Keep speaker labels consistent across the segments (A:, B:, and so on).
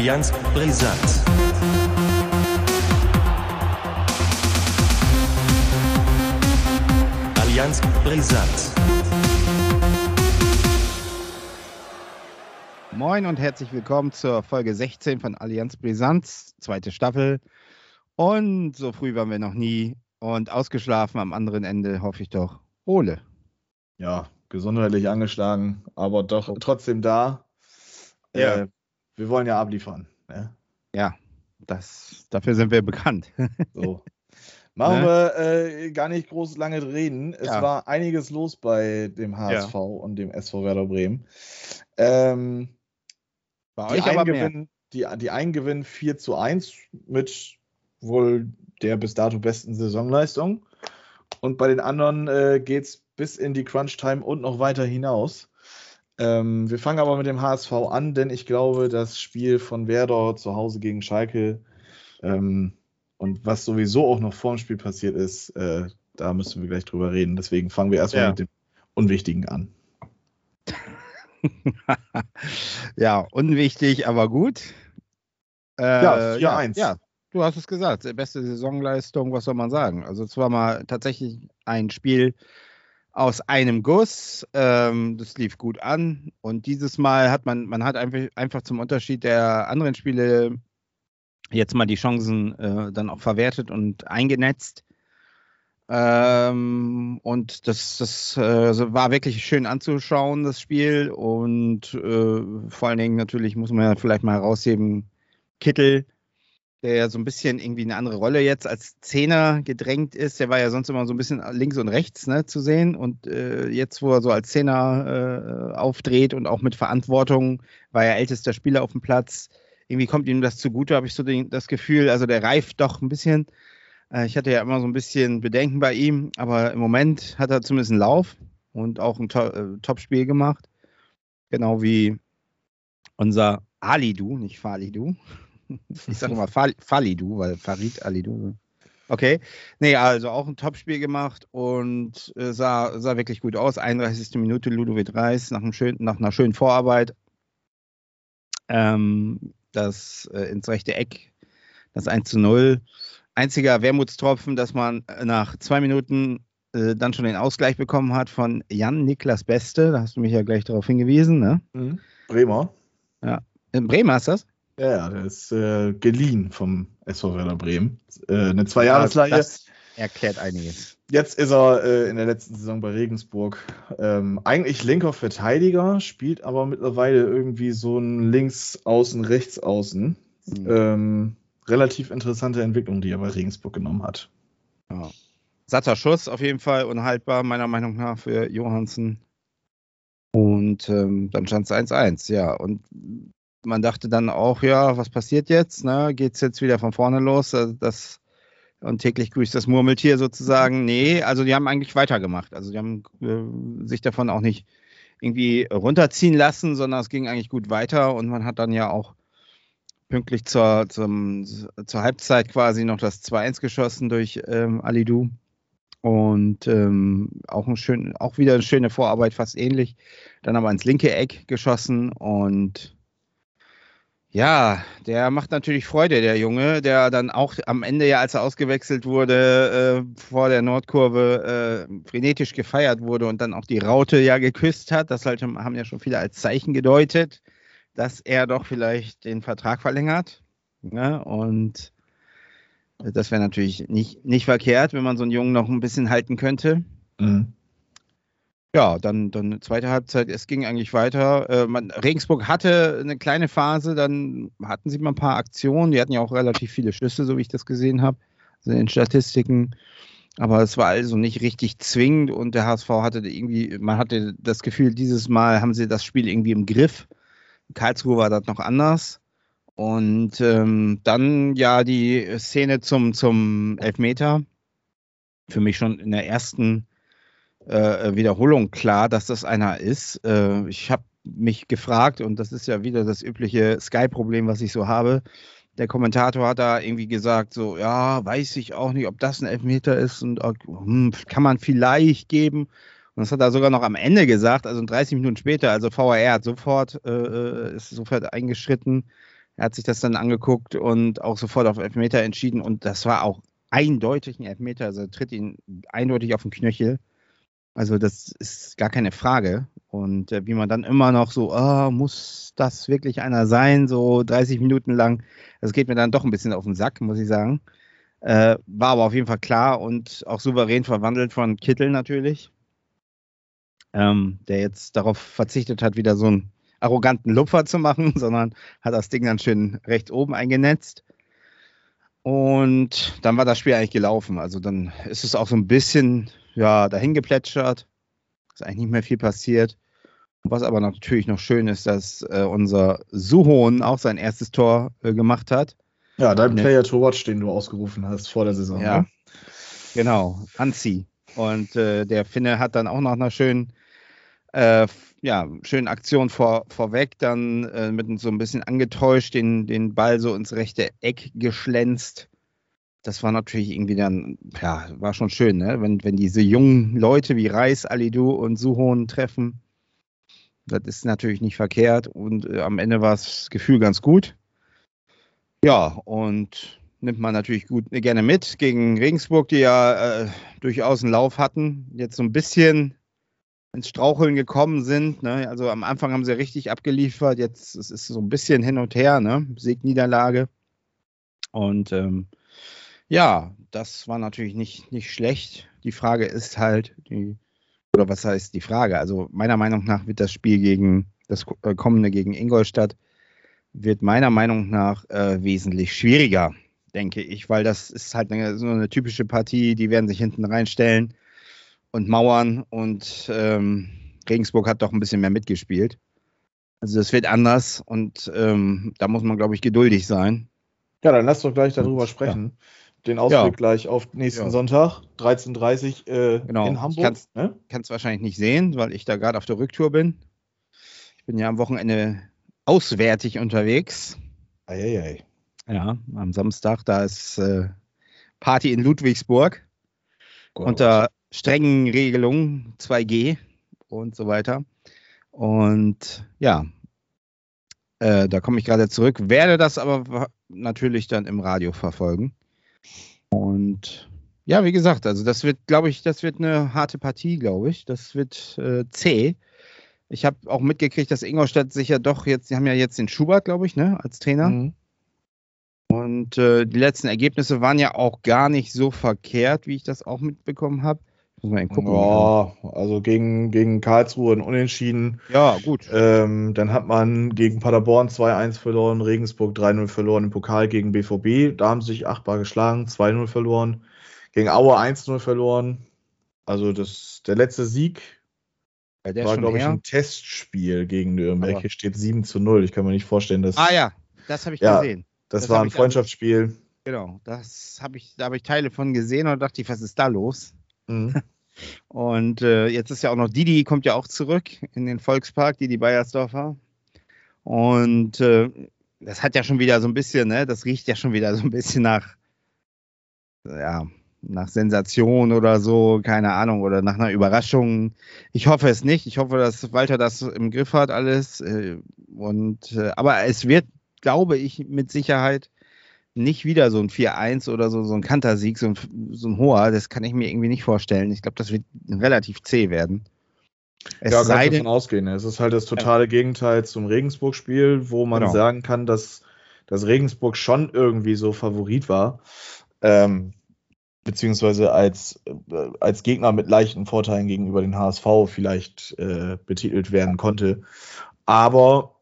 A: Allianz Brisant. Allianz Brisant.
B: Moin und herzlich willkommen zur Folge 16 von Allianz Brisanz, zweite Staffel. Und so früh waren wir noch nie und ausgeschlafen am anderen Ende, hoffe ich doch. Ole.
C: Ja, gesundheitlich angeschlagen, aber doch trotzdem da.
B: Ja.
C: Äh, wir wollen ja abliefern. Ne?
B: Ja, das, dafür sind wir bekannt.
C: So. Machen
B: Ne?
C: wir äh, gar nicht groß lange reden. Es
B: Ja.
C: war einiges los bei dem HSV und dem SV Werder Bremen. Ähm,
B: Bei
C: die, einen
B: mehr.
C: gewinnen, die, die einen gewinnen 4 zu 1 mit wohl der bis dato besten Saisonleistung. Und bei den anderen äh, geht es bis in die Crunch-Time und noch weiter hinaus. Ähm, wir fangen aber mit dem HSV an, denn ich glaube, das Spiel von Werder zu Hause gegen Schalke ähm, und was sowieso auch noch vor dem Spiel passiert ist, äh, da müssen wir gleich drüber reden. Deswegen fangen wir erstmal
B: Ja.
C: mit dem Unwichtigen an.
B: ja, unwichtig, aber gut. Äh,
C: Ja, 4-1.
B: Ja, ja, du hast es gesagt. Beste Saisonleistung, was soll man sagen? Also, es war mal tatsächlich ein Spiel aus einem Guss. Ähm, das lief gut an. Und dieses Mal hat man, man hat einfach, einfach zum Unterschied der anderen Spiele jetzt mal die Chancen äh, dann auch verwertet und eingenetzt. Ähm, und das, das äh, war wirklich schön anzuschauen, das Spiel. Und äh, vor allen Dingen natürlich muss man ja vielleicht mal herausheben, Kittel, der ja so ein bisschen irgendwie eine andere Rolle jetzt als Zehner gedrängt ist. Der war ja sonst immer so ein bisschen links und rechts ne, zu sehen. Und äh, jetzt, wo er so als Zehner äh, aufdreht und auch mit Verantwortung, war er ältester Spieler auf dem Platz. Irgendwie kommt ihm das zugute, habe ich so den, das Gefühl. Also der reift doch ein bisschen. Äh, ich hatte ja immer so ein bisschen Bedenken bei ihm, aber im Moment hat er zumindest einen Lauf und auch ein to äh, Top-Spiel gemacht. Genau wie unser Alidu, nicht Falidu. Ich sage immer Fal Falidu, weil Farid Alidu. Okay. Nee, also auch ein Top-Spiel gemacht und äh, sah, sah wirklich gut aus. 31. Minute Ludovic Reis nach, einem schönen, nach einer schönen Vorarbeit. Ähm, das äh, ins rechte Eck, das 1 zu 0. Einziger Wermutstropfen, dass man nach zwei Minuten äh, dann schon den Ausgleich bekommen hat von Jan Niklas Beste. Da hast du mich ja gleich darauf hingewiesen. Ne?
C: Bremer.
B: In Bremen hast du das?
C: Ja, ja, der ist äh, geliehen vom SV Werder Bremen. Äh, eine Zweijahresleihe.
B: Das erklärt einiges.
C: Jetzt ist er äh, in der letzten Saison bei Regensburg. Ähm, eigentlich linker Verteidiger, spielt aber mittlerweile irgendwie so ein Links-Außen, Rechts-Außen.
B: Hm.
C: Ähm, relativ interessante Entwicklung, die er bei Regensburg genommen hat.
B: Ja. Satter Schuss auf jeden Fall, unhaltbar meiner Meinung nach für Johansen. Und ähm, dann stand es 1-1, ja. Und man dachte dann auch, ja, was passiert jetzt? Ne? Geht es jetzt wieder von vorne los? Also Das, und täglich grüßt das Murmeltier sozusagen. Nee, also die haben eigentlich weitergemacht. Also die haben äh, sich davon auch nicht irgendwie runterziehen lassen, sondern es ging eigentlich gut weiter und man hat dann ja auch pünktlich zur, zum, zur Halbzeit quasi noch das 2-1 geschossen durch ähm, Alidu. Und ähm, auch, ein schön, auch wieder eine schöne Vorarbeit, fast ähnlich. Dann aber ins linke Eck geschossen und ja, der macht natürlich Freude, der Junge, der dann auch am Ende ja, als er ausgewechselt wurde, äh, vor der Nordkurve äh, frenetisch gefeiert wurde und dann auch die Raute ja geküsst hat. Das halt, haben ja schon viele als Zeichen gedeutet, dass er doch vielleicht den Vertrag verlängert. Ne? Und das wäre natürlich nicht, nicht verkehrt, wenn man so einen Jungen noch ein bisschen halten könnte.
C: Mhm.
B: Ja, dann, dann zweite Halbzeit, es ging eigentlich weiter. Äh, man, Regensburg hatte eine kleine Phase, dann hatten sie mal ein paar Aktionen. Die hatten ja auch relativ viele Schlüsse, so wie ich das gesehen habe, also in den Statistiken. Aber es war also nicht richtig zwingend und der HSV hatte irgendwie, man hatte das Gefühl, dieses Mal haben sie das Spiel irgendwie im Griff. In Karlsruhe war das noch anders. Und ähm, dann ja die Szene zum, zum Elfmeter. Für mich schon in der ersten äh, Wiederholung klar, dass das einer ist. Äh, ich habe mich gefragt, und das ist ja wieder das übliche Sky-Problem, was ich so habe. Der Kommentator hat da irgendwie gesagt, so, ja, weiß ich auch nicht, ob das ein Elfmeter ist und hm, kann man vielleicht geben. Und das hat er sogar noch am Ende gesagt, also 30 Minuten später. Also VAR hat sofort, äh, ist sofort eingeschritten. Er hat sich das dann angeguckt und auch sofort auf Elfmeter entschieden und das war auch eindeutig ein Elfmeter. Also er tritt ihn eindeutig auf den Knöchel. Also das ist gar keine Frage. Und äh, wie man dann immer noch so, oh, muss das wirklich einer sein, so 30 Minuten lang, das geht mir dann doch ein bisschen auf den Sack, muss ich sagen. Äh, war aber auf jeden Fall klar und auch souverän verwandelt von Kittel natürlich, ähm, der jetzt darauf verzichtet hat, wieder so einen arroganten Lupfer zu machen, sondern hat das Ding dann schön rechts oben eingenetzt. Und dann war das Spiel eigentlich gelaufen. Also dann ist es auch so ein bisschen ja, dahin geplätschert. Ist eigentlich nicht mehr viel passiert. Was aber natürlich noch schön ist, dass äh, unser Suhon auch sein erstes Tor äh, gemacht hat.
C: Ja, dein Player to Watch, den du ausgerufen hast vor der Saison.
B: Ja,
C: ne?
B: genau, Anzi. Und äh, der Finne hat dann auch noch einer schönen, äh, ja, schönen Aktion vor, vorweg, dann äh, mit so ein bisschen angetäuscht, den, den Ball so ins rechte Eck geschlänzt. Das war natürlich irgendwie dann, ja, war schon schön, ne? wenn, wenn diese jungen Leute wie Reis, Alidu und Suhon treffen. Das ist natürlich nicht verkehrt und äh, am Ende war das Gefühl ganz gut. Ja, und nimmt man natürlich gut äh, gerne mit gegen Regensburg, die ja äh, durchaus einen Lauf hatten, jetzt so ein bisschen ins Straucheln gekommen sind. Ne? Also am Anfang haben sie richtig abgeliefert, jetzt es ist so ein bisschen hin und her, ne? Sieg, Niederlage. Und ähm, ja, das war natürlich nicht, nicht schlecht. Die Frage ist halt, die, oder was heißt die Frage? Also meiner Meinung nach wird das Spiel gegen das äh, kommende gegen Ingolstadt wird meiner Meinung nach äh, wesentlich schwieriger, denke ich, weil das ist halt eine, so eine typische Partie, die werden sich hinten reinstellen und mauern und ähm, Regensburg hat doch ein bisschen mehr mitgespielt. Also das wird anders und ähm, da muss man, glaube ich, geduldig sein.
C: Ja, dann lass doch gleich darüber sprechen. Den Ausblick
B: Ja.
C: gleich auf nächsten
B: Ja.
C: Sonntag, 13.30 Uhr äh,
B: Genau.
C: in Hamburg.
B: kann's-
C: Ne?
B: Kann es wahrscheinlich nicht sehen, weil ich da gerade auf der Rücktour bin. Ich bin ja am Wochenende auswärtig unterwegs.
C: Eieiei.
B: Ja, am Samstag, da ist äh, Party in Ludwigsburg.
C: Gott.
B: unter strengen Regelungen 2G und so weiter. Und ja, äh, da komme ich gerade zurück, werde das aber natürlich dann im Radio verfolgen. Und ja, wie gesagt, also das wird, glaube ich, das wird eine harte Partie, glaube ich. Das wird äh, zäh. Ich habe auch mitgekriegt, dass Ingolstadt sich ja doch jetzt, sie haben ja jetzt den Schubert, glaube ich, ne, als Trainer.
C: Mhm.
B: Und äh, die letzten Ergebnisse waren ja auch gar nicht so verkehrt, wie ich das auch mitbekommen habe. Muss eben gucken.
C: Ja, also gegen, gegen Karlsruhe ein Unentschieden.
B: Ja, gut.
C: Ähm, dann hat man gegen Paderborn 2-1 verloren, Regensburg 3-0 verloren im Pokal gegen BVB. Da haben sie sich achtbar geschlagen, 2-0 verloren. Gegen Aue 1-0 verloren. Also das, der letzte Sieg
B: Bei der
C: war, glaube ich,
B: her.
C: ein Testspiel gegen Nürnberg.
B: Aber-
C: Hier steht 7 zu 0. Ich kann mir nicht vorstellen, dass
B: Ah ja, das habe ich
C: Ja.
B: gesehen.
C: das,
B: das
C: war ein
B: also-
C: Freundschaftsspiel.
B: Genau, das habe ich, da habe ich Teile von gesehen und dachte ich, was ist da los?
C: Mhm.
B: Und äh, jetzt ist ja auch noch Didi, kommt ja auch zurück in den Volkspark, Didi Beiersdorfer. Und äh, das hat ja schon wieder so ein bisschen, ne, das riecht ja schon wieder so ein bisschen nach, ja, nach Sensation oder so, keine Ahnung, oder nach einer Überraschung. Ich hoffe es nicht. Ich hoffe, dass Walter das im Griff hat, alles. Äh, und äh, aber es wird, glaube ich, mit Sicherheit nicht wieder so ein 4-1 oder so, so ein Kantersieg, so ein, so ein hoher. Das kann ich mir irgendwie nicht vorstellen. Ich glaube, das wird relativ zäh werden. Es
C: ja,
B: denn,
C: davon ausgehen. Es ist halt das totale Gegenteil zum Regensburg-Spiel, wo man
B: Genau.
C: sagen kann, dass, dass Regensburg schon irgendwie so Favorit war. Ähm, beziehungsweise als, äh, als Gegner mit leichten Vorteilen gegenüber den HSV vielleicht äh, betitelt werden konnte. Aber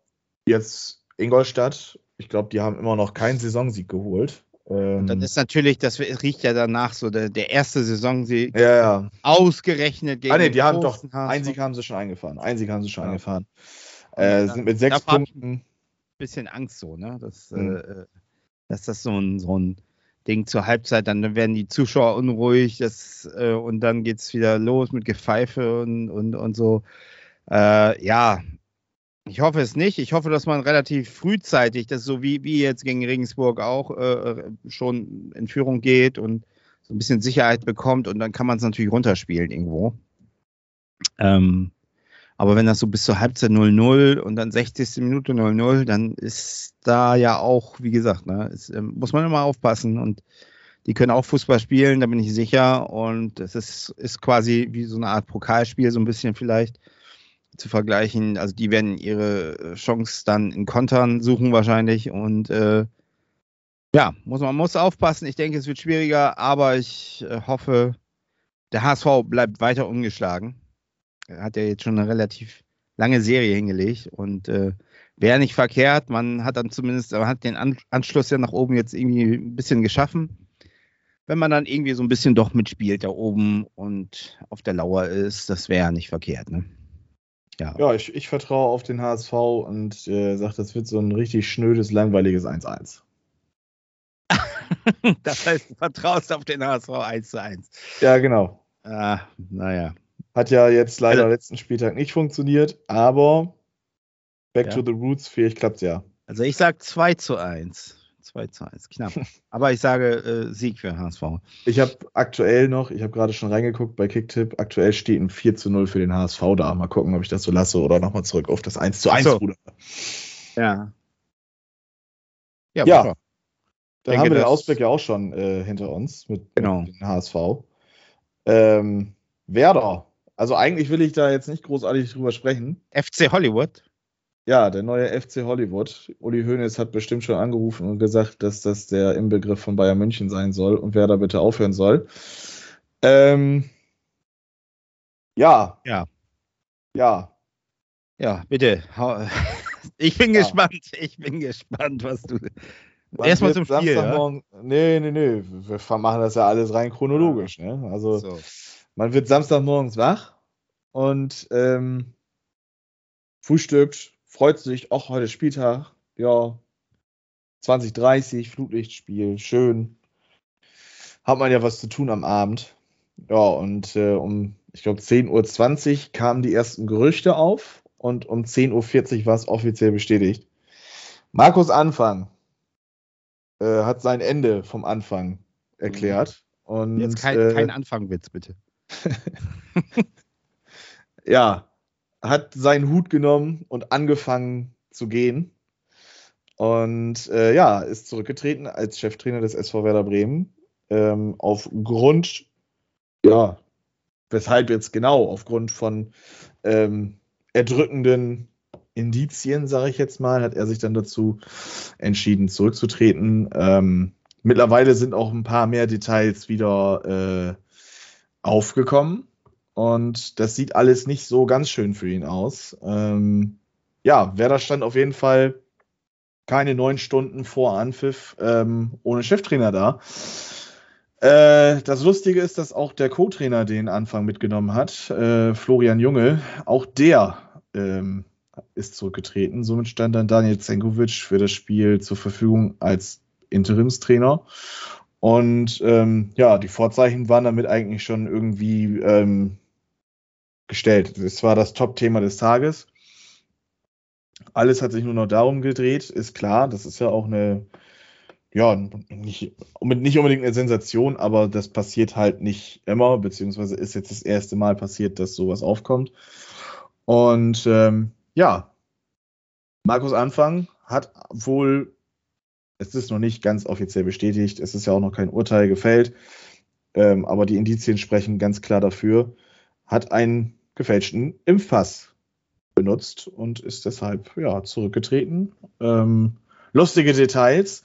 C: jetzt Ingolstadt, ich glaube, die haben immer noch keinen Saisonsieg geholt. Ähm,
B: dann ist natürlich, das riecht ja danach so, der, der erste Saisonsieg
C: ja, ja.
B: ausgerechnet gegen
C: Ah, nee, die haben doch, einen Sieg haben sie schon eingefahren. Einen Sieg haben sie schon
B: Ja.
C: eingefahren. Äh, sind mit sechs Punkten.
B: bisschen Angst so, ne? Dass,
C: Mhm.
B: äh, dass das so ein, so ein Ding zur Halbzeit, dann werden die Zuschauer unruhig, das, äh, und dann geht's wieder los mit Gepfeife und, und, und so. Äh, ja, ich hoffe es nicht. Ich hoffe, dass man relativ frühzeitig, das so wie, wie jetzt gegen Regensburg auch, äh, schon in Führung geht und so ein bisschen Sicherheit bekommt und dann kann man es natürlich runterspielen irgendwo. Ähm, Aber wenn das so bis zur Halbzeit 0-0 und dann 60. Minute 0-0, dann ist da ja auch, wie gesagt, ne, ist, ähm, muss man immer aufpassen und die können auch Fußball spielen, da bin ich sicher. Und es ist, ist quasi wie so eine Art Pokalspiel, so ein bisschen vielleicht zu vergleichen. Also die werden ihre Chance dann in Kontern suchen wahrscheinlich und äh, ja, muss man muss aufpassen. Ich denke, es wird schwieriger, aber ich äh, hoffe, der HSV bleibt weiter ungeschlagen. Er hat ja jetzt schon eine relativ lange Serie hingelegt und äh, wäre nicht verkehrt. Man hat dann zumindest, man hat den An Anschluss ja nach oben jetzt irgendwie ein bisschen geschaffen. Wenn man dann irgendwie so ein bisschen doch mitspielt da oben und auf der Lauer ist, das wäre ja nicht verkehrt. Ne?
C: Ja, ja ich, ich vertraue auf den HSV und äh, sage, das wird so ein richtig schnödes, langweiliges 1-1.
B: das heißt, du vertraust auf den HSV 1 zu 1.
C: Ja, genau.
B: Ah, naja.
C: Hat ja jetzt leider also, letzten Spieltag nicht funktioniert, aber back ja. to the roots, vielleicht klappt ja.
B: Also ich sage 2 zu 1. 2 zu 1, knapp. Aber ich sage äh, Sieg für HSV.
C: Ich habe aktuell noch, ich habe gerade schon reingeguckt bei Kicktipp, aktuell steht ein 4 zu 0 für den HSV da. Mal gucken, ob ich das so lasse oder nochmal zurück auf das 1 zu 1 so. Bruder.
B: Ja.
C: Ja, ja. Da haben wir den Ausblick ja auch schon äh, hinter uns mit, genau. mit dem HSV. Ähm, Werder. Also eigentlich will ich da jetzt nicht großartig drüber sprechen.
B: FC Hollywood.
C: Ja, der neue FC Hollywood. Uli Hoeneß hat bestimmt schon angerufen und gesagt, dass das der Inbegriff von Bayern München sein soll und wer da bitte aufhören soll. Ähm, ja.
B: Ja.
C: Ja.
B: Ja, bitte. Ich bin ja. gespannt. Ich bin gespannt, was du.
C: Erstmal zum Spiel. Ja? Nee, nee, nee. Wir machen das ja alles rein chronologisch. Ne? Also, so. man wird Samstagmorgens wach und ähm, frühstückt, freut sich, auch heute Spieltag, ja, 2030, Flutlichtspiel, schön. Hat man ja was zu tun am Abend. Ja, und äh, um, ich glaube, 10.20 Uhr kamen die ersten Gerüchte auf und um 10.40 Uhr war es offiziell bestätigt. Markus Anfang äh, hat sein Ende vom Anfang erklärt. Mhm. Und,
B: Jetzt kein, äh, kein Anfangwitz, bitte.
C: ja, hat seinen Hut genommen und angefangen zu gehen. Und äh, ja, ist zurückgetreten als Cheftrainer des SV Werder Bremen. Ähm, aufgrund, ja, weshalb jetzt genau, aufgrund von ähm, erdrückenden Indizien, sage ich jetzt mal, hat er sich dann dazu entschieden, zurückzutreten. Ähm, mittlerweile sind auch ein paar mehr Details wieder äh, aufgekommen. Und das sieht alles nicht so ganz schön für ihn aus. Ähm, ja, Werder stand auf jeden Fall keine neun Stunden vor Anpfiff ähm, ohne Cheftrainer da. Äh, das Lustige ist, dass auch der Co-Trainer den Anfang mitgenommen hat, äh, Florian Junge. Auch der ähm, ist zurückgetreten. Somit stand dann Daniel Zenkovic für das Spiel zur Verfügung als Interimstrainer. Und ähm, ja, die Vorzeichen waren damit eigentlich schon irgendwie ähm, gestellt. Das war das Top-Thema des Tages. Alles hat sich nur noch darum gedreht, ist klar. Das ist ja auch eine, ja, nicht, nicht unbedingt eine Sensation, aber das passiert halt nicht immer, beziehungsweise ist jetzt das erste Mal passiert, dass sowas aufkommt. Und ähm, ja, Markus Anfang hat wohl, es ist noch nicht ganz offiziell bestätigt, es ist ja auch noch kein Urteil gefällt, ähm, aber die Indizien sprechen ganz klar dafür, hat ein gefälschten Impfpass benutzt und ist deshalb ja, zurückgetreten. Ähm, lustige Details.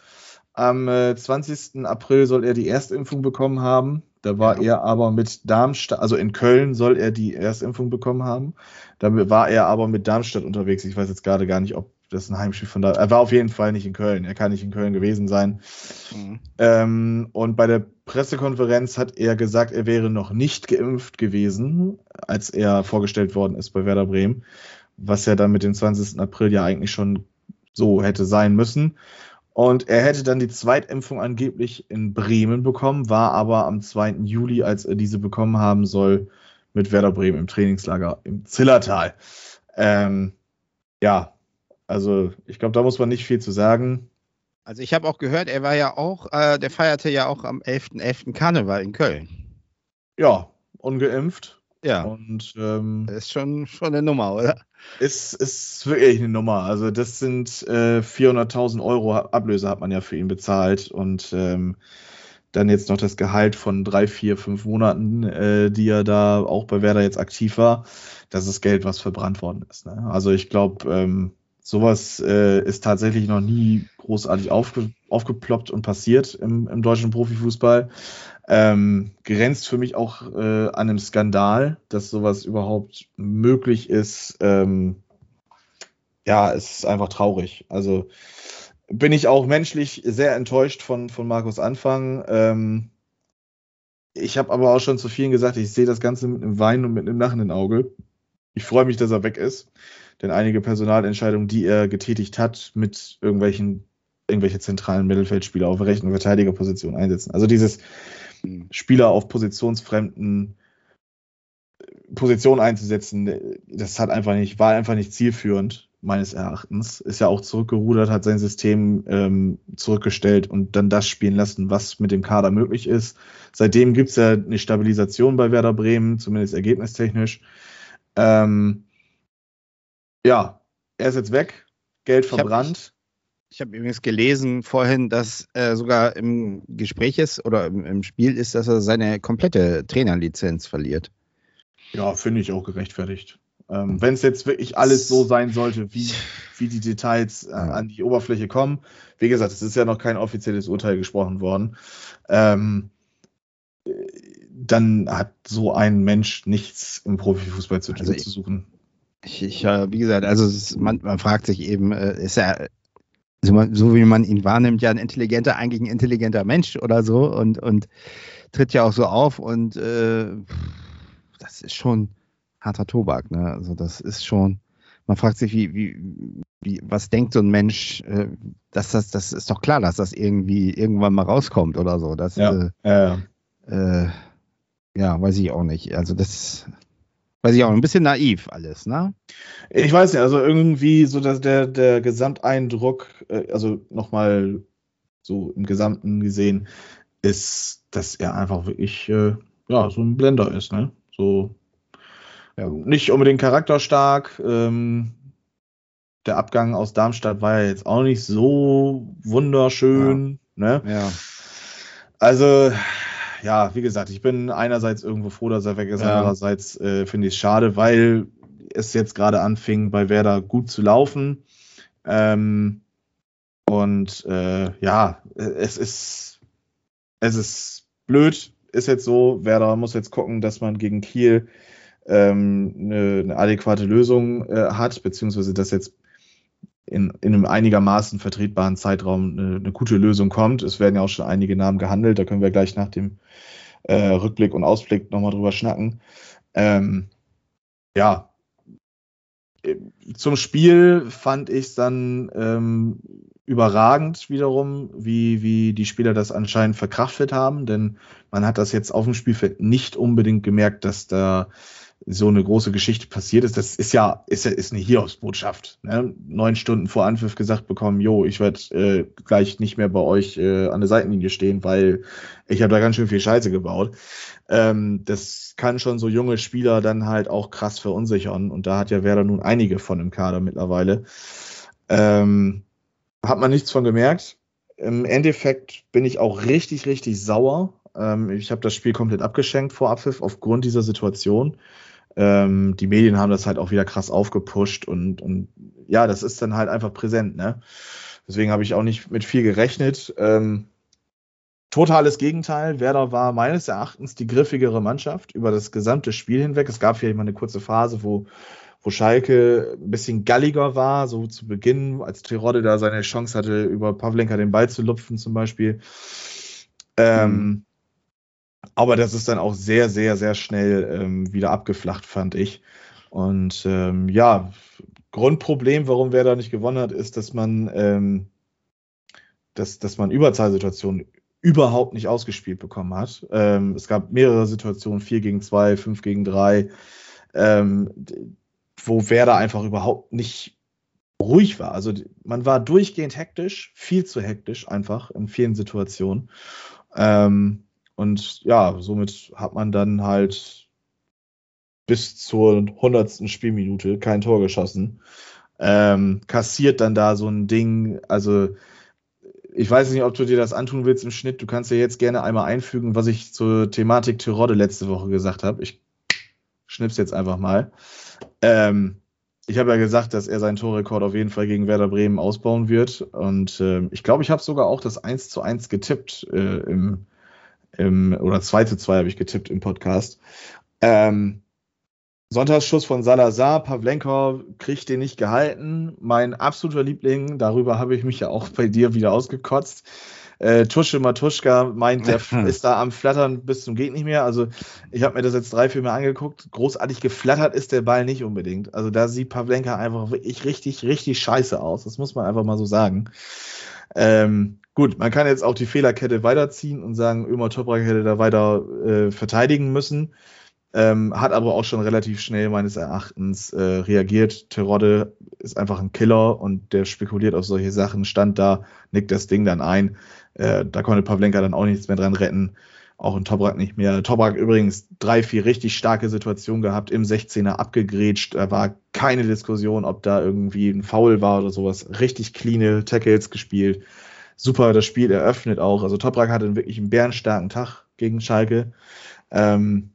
C: Am äh, 20. April soll er die Erstimpfung bekommen haben. Da war ja. er aber mit Darmstadt, also in Köln soll er die Erstimpfung bekommen haben. Da war er aber mit Darmstadt unterwegs. Ich weiß jetzt gerade gar nicht, ob das ein Heimspiel von da. Er war auf jeden Fall nicht in Köln. Er kann nicht in Köln gewesen sein. Mhm. Ähm, und bei der Pressekonferenz hat er gesagt, er wäre noch nicht geimpft gewesen, als er vorgestellt worden ist bei Werder Bremen, was ja dann mit dem 20. April ja eigentlich schon so hätte sein müssen. Und er hätte dann die Zweitimpfung angeblich in Bremen bekommen, war aber am 2. Juli, als er diese bekommen haben soll, mit Werder Bremen im Trainingslager im Zillertal. Ähm, ja, also ich glaube, da muss man nicht viel zu sagen.
B: Also ich habe auch gehört, er war ja auch, äh, der feierte ja auch am 11.11. .11. Karneval in Köln.
C: Ja, ungeimpft.
B: Ja.
C: Und ähm,
B: Das ist schon, schon eine Nummer, oder?
C: ist, ist wirklich eine Nummer. Also das sind äh, 400.000 Euro Ablöse hat man ja für ihn bezahlt und ähm, dann jetzt noch das Gehalt von drei, vier, fünf Monaten, äh, die er da auch bei Werder jetzt aktiv war. Das ist Geld, was verbrannt worden ist. Ne? Also ich glaube, ähm, sowas äh, ist tatsächlich noch nie großartig aufge aufgeploppt und passiert im, im deutschen Profifußball. Ähm, grenzt für mich auch äh, an einem Skandal, dass sowas überhaupt möglich ist. Ähm, ja, es ist einfach traurig. Also bin ich auch menschlich sehr enttäuscht von, von Markus Anfang. Ähm, ich habe aber auch schon zu vielen gesagt, ich sehe das Ganze mit einem Wein und mit einem lachenden Auge. Ich freue mich, dass er weg ist, denn einige Personalentscheidungen, die er getätigt hat, mit irgendwelchen irgendwelche zentralen Mittelfeldspieler auf rechten Verteidigerposition einsetzen. Also dieses Spieler auf positionsfremden Positionen einzusetzen, das hat einfach nicht, war einfach nicht zielführend, meines Erachtens. Ist ja auch zurückgerudert, hat sein System ähm, zurückgestellt und dann das spielen lassen, was mit dem Kader möglich ist. Seitdem gibt es ja eine Stabilisation bei Werder Bremen, zumindest ergebnistechnisch. Ähm, ja, er ist jetzt weg, Geld verbrannt.
B: Ich habe übrigens gelesen vorhin, dass äh, sogar im Gespräch ist oder im, im, Spiel ist, dass er seine komplette Trainerlizenz verliert.
C: Ja, finde ich auch gerechtfertigt. Ähm, Wenn es jetzt wirklich alles so sein sollte, wie, wie die Details äh, an die Oberfläche kommen. Wie gesagt, es ist ja noch kein offizielles Urteil gesprochen worden. Ähm, dann hat so ein Mensch nichts im Profifußball zu, also zu suchen.
B: Ich, ich, wie gesagt, also ist, man, man, fragt sich eben, äh, ist er so, so, wie man ihn wahrnimmt, ja ein intelligenter, eigentlich ein intelligenter Mensch oder so und, und tritt ja auch so auf und äh, das ist schon harter Tobak, ne? Also das ist schon, man fragt sich, wie, wie, wie was denkt so ein Mensch, äh, dass das, das ist doch klar, dass das irgendwie irgendwann mal rauskommt oder so. Das,
C: ja,
B: äh, äh, ja, weiß ich auch nicht. Also das weiß ich auch, ein bisschen naiv alles, ne?
C: Ich weiß nicht, also irgendwie so, dass der, der Gesamteindruck, äh, also nochmal so im Gesamten gesehen, ist, dass er einfach wirklich, äh, ja, so ein Blender ist, ne? So ja, nicht unbedingt charakterstark. Ähm, der Abgang aus Darmstadt war ja jetzt auch nicht so wunderschön. Ja. Ne?
B: ja.
C: Also, ja, wie gesagt, ich bin einerseits irgendwo froh, dass er weg ist, ja. andererseits äh, finde ich es schade, weil es jetzt gerade anfing, bei Werder gut zu laufen. Ähm, und äh, ja, es ist, es ist blöd, ist jetzt so. Werder muss jetzt gucken, dass man gegen Kiel ähm, eine, eine, adäquate Lösung äh, hat, beziehungsweise dass jetzt in, in einem einigermaßen vertretbaren Zeitraum eine, eine, gute Lösung kommt. Es werden ja auch schon einige Namen gehandelt, da können wir gleich nach dem äh, Rückblick und Ausblick nochmal drüber schnacken. Ähm, ja, zum Spiel fand ich es dann ähm, überragend wiederum, wie, wie die Spieler das anscheinend verkraftet haben, denn man hat das jetzt auf dem Spielfeld nicht unbedingt gemerkt, dass da so eine große Geschichte passiert ist, das ist ja, ist ja ist eine Hiobsbotschaft. Ne? Neun Stunden vor Anpfiff gesagt bekommen, jo, ich werde äh, gleich nicht mehr bei euch äh, an der Seitenlinie stehen, weil ich habe da ganz schön viel Scheiße gebaut. Ähm, das kann schon so junge Spieler dann halt auch krass verunsichern. Und da hat ja Werder nun einige von im Kader mittlerweile. Ähm, hat man nichts von gemerkt. Im Endeffekt bin ich auch richtig, richtig sauer. Ähm, ich habe das Spiel komplett abgeschenkt vor Abpfiff aufgrund dieser Situation. Ähm, die Medien haben das halt auch wieder krass aufgepusht und, und ja, das ist dann halt einfach präsent, ne? Deswegen habe ich auch nicht mit viel gerechnet. Ähm, totales Gegenteil. Werder war meines Erachtens die griffigere Mannschaft über das gesamte Spiel hinweg. Es gab vielleicht mal eine kurze Phase, wo, wo Schalke ein bisschen galliger war, so zu Beginn, als Tirode da seine Chance hatte, über Pavlenka den Ball zu lupfen zum Beispiel. Ähm, mhm. Aber das ist dann auch sehr, sehr, sehr schnell ähm, wieder abgeflacht, fand ich. Und ähm, ja, Grundproblem, warum wer da nicht gewonnen hat, ist, dass man, ähm, dass, dass man Überzahlsituationen überhaupt nicht ausgespielt bekommen hat. Ähm, es gab mehrere Situationen, 4 gegen 2, 5 gegen 3, ähm, wo Werder einfach überhaupt nicht ruhig war. Also man war durchgehend hektisch, viel zu hektisch einfach in vielen Situationen. Ähm, und ja, somit hat man dann halt bis zur 100. Spielminute kein Tor geschossen. Ähm, kassiert dann da so ein Ding, also ich weiß nicht, ob du dir das antun willst im Schnitt. Du kannst ja jetzt gerne einmal einfügen, was ich zur Thematik Tirode letzte Woche gesagt habe. Ich schnipp's jetzt einfach mal. Ähm, ich habe ja gesagt, dass er seinen Torrekord auf jeden Fall gegen Werder Bremen ausbauen wird. Und äh, ich glaube, ich habe sogar auch das 1 zu 1 getippt äh, im, im, oder 2 zu 2 habe ich getippt im Podcast. Ähm, Sonntagsschuss von Salazar, Pavlenko kriegt den nicht gehalten. Mein absoluter Liebling, darüber habe ich mich ja auch bei dir wieder ausgekotzt. Äh, Tusche Matuschka meint, der ist da am Flattern bis zum geht nicht mehr. Also ich habe mir das jetzt drei, vier Mal angeguckt. Großartig geflattert ist der Ball nicht unbedingt. Also da sieht Pavlenka einfach wirklich richtig, richtig scheiße aus. Das muss man einfach mal so sagen. Ähm, gut, man kann jetzt auch die Fehlerkette weiterziehen und sagen, Ömer Toprak hätte da weiter äh, verteidigen müssen. Ähm, hat aber auch schon relativ schnell meines Erachtens äh, reagiert. Terodde ist einfach ein Killer und der spekuliert auf solche Sachen, stand da, nickt das Ding dann ein. Äh, da konnte Pavlenka dann auch nichts mehr dran retten. Auch ein Toprak nicht mehr. Toprak übrigens drei, vier richtig starke Situationen gehabt, im 16er abgegrätscht. Da war keine Diskussion, ob da irgendwie ein Foul war oder sowas. Richtig cleane Tackles gespielt. Super das Spiel eröffnet auch. Also Toprak hatte wirklich einen bärenstarken Tag gegen Schalke. Ähm,